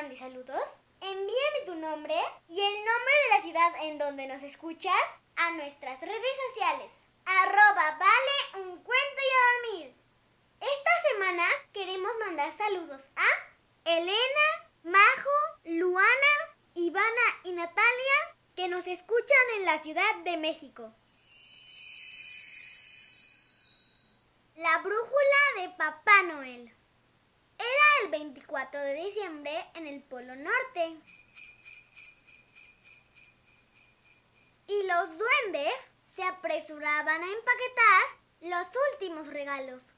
Mande saludos, envíame tu nombre y el nombre de la ciudad en donde nos escuchas a nuestras redes sociales. Arroba vale un cuento y a dormir. Esta semana queremos mandar saludos a Elena, Majo, Luana, Ivana y Natalia que nos escuchan en la Ciudad de México. La brújula de Papá Noel. Era el 24 de diciembre en el Polo Norte. Y los duendes se apresuraban a empaquetar los últimos regalos.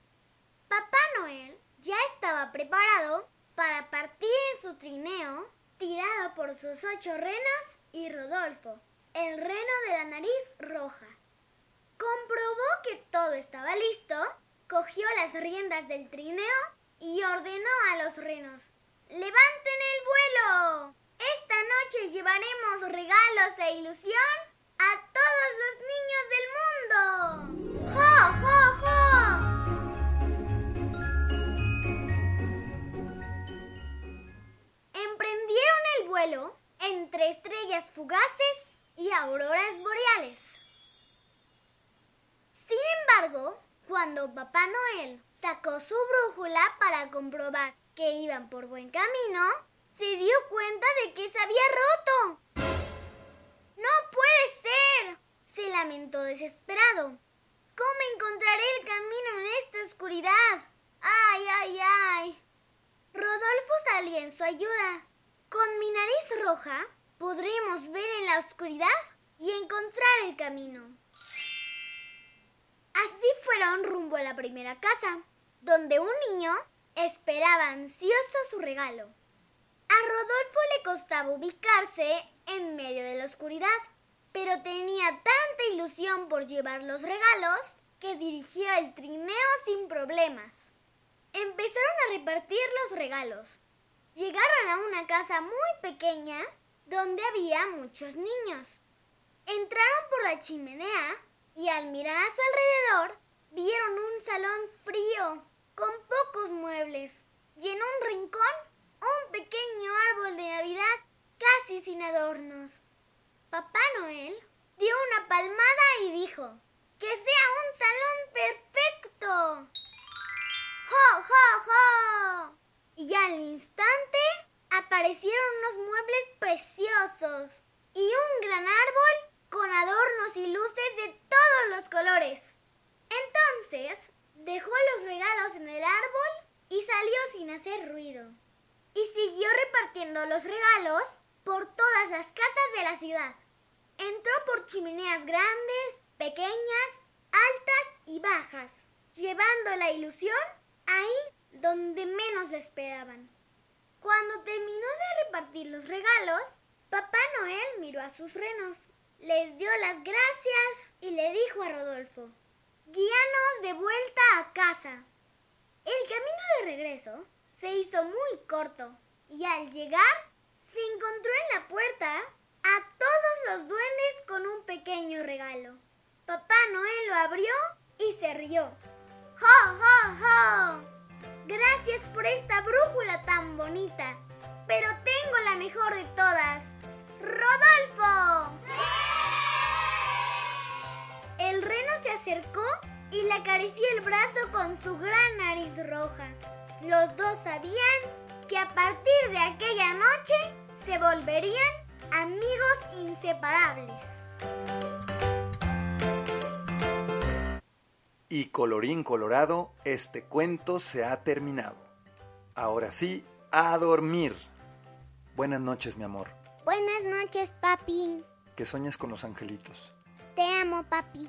Papá Noel ya estaba preparado para partir en su trineo tirado por sus ocho renos y Rodolfo, el reno de la nariz roja. Comprobó que todo estaba listo, cogió las riendas del trineo y ordenó a los renos, ¡Levanten el vuelo! Esta noche llevaremos regalos e ilusión a todos los niños del mundo. ¡Ja, ja, ja! Emprendieron el vuelo entre estrellas fugaces y auroras boreales. Sin embargo, cuando Papá Noel sacó su brújula para comprobar que iban por buen camino, se dio cuenta de que se había roto. ¡No puede ser! se lamentó desesperado. ¿Cómo encontraré el camino en esta oscuridad? ¡Ay, ay, ay! Rodolfo salía en su ayuda. Con mi nariz roja podremos ver en la oscuridad y encontrar el camino. Así fueron rumbo a la primera casa, donde un niño esperaba ansioso su regalo. A Rodolfo le costaba ubicarse en medio de la oscuridad, pero tenía tanta ilusión por llevar los regalos que dirigió el trineo sin problemas. Empezaron a repartir los regalos. Llegaron a una casa muy pequeña donde había muchos niños. Entraron por la chimenea y al mirar a su alrededor vieron un salón frío, con pocos muebles, y en un rincón un pequeño árbol de Navidad casi sin adornos. Papá Noel dio una palmada y dijo, ¡Que sea un salón perfecto! ¡Jo, jo, jo! Y al instante aparecieron unos muebles preciosos y un gran árbol con adornos y luces de todos los colores. Entonces dejó los regalos en el árbol y salió sin hacer ruido. Y siguió repartiendo los regalos por todas las casas de la ciudad. Entró por chimeneas grandes, pequeñas, altas y bajas, llevando la ilusión ahí donde menos la esperaban. Cuando terminó de repartir los regalos, Papá Noel miró a sus renos, les dio las gracias y le dijo a Rodolfo, guíanos de vuelta a casa. El camino de regreso se hizo muy corto y al llegar se encontró en la puerta a todos los duendes con un pequeño regalo. Papá Noel lo abrió y se rió. ¡Jo, jo, jo! Gracias por esta brújula tan bonita. Pero tengo la mejor de todas. ¡Rodolfo! Se acercó y le acarició el brazo con su gran nariz roja. Los dos sabían que a partir de aquella noche se volverían amigos inseparables. Y colorín colorado, este cuento se ha terminado. Ahora sí, a dormir. Buenas noches, mi amor. Buenas noches, papi. Que sueñes con los angelitos. Te amo, papi.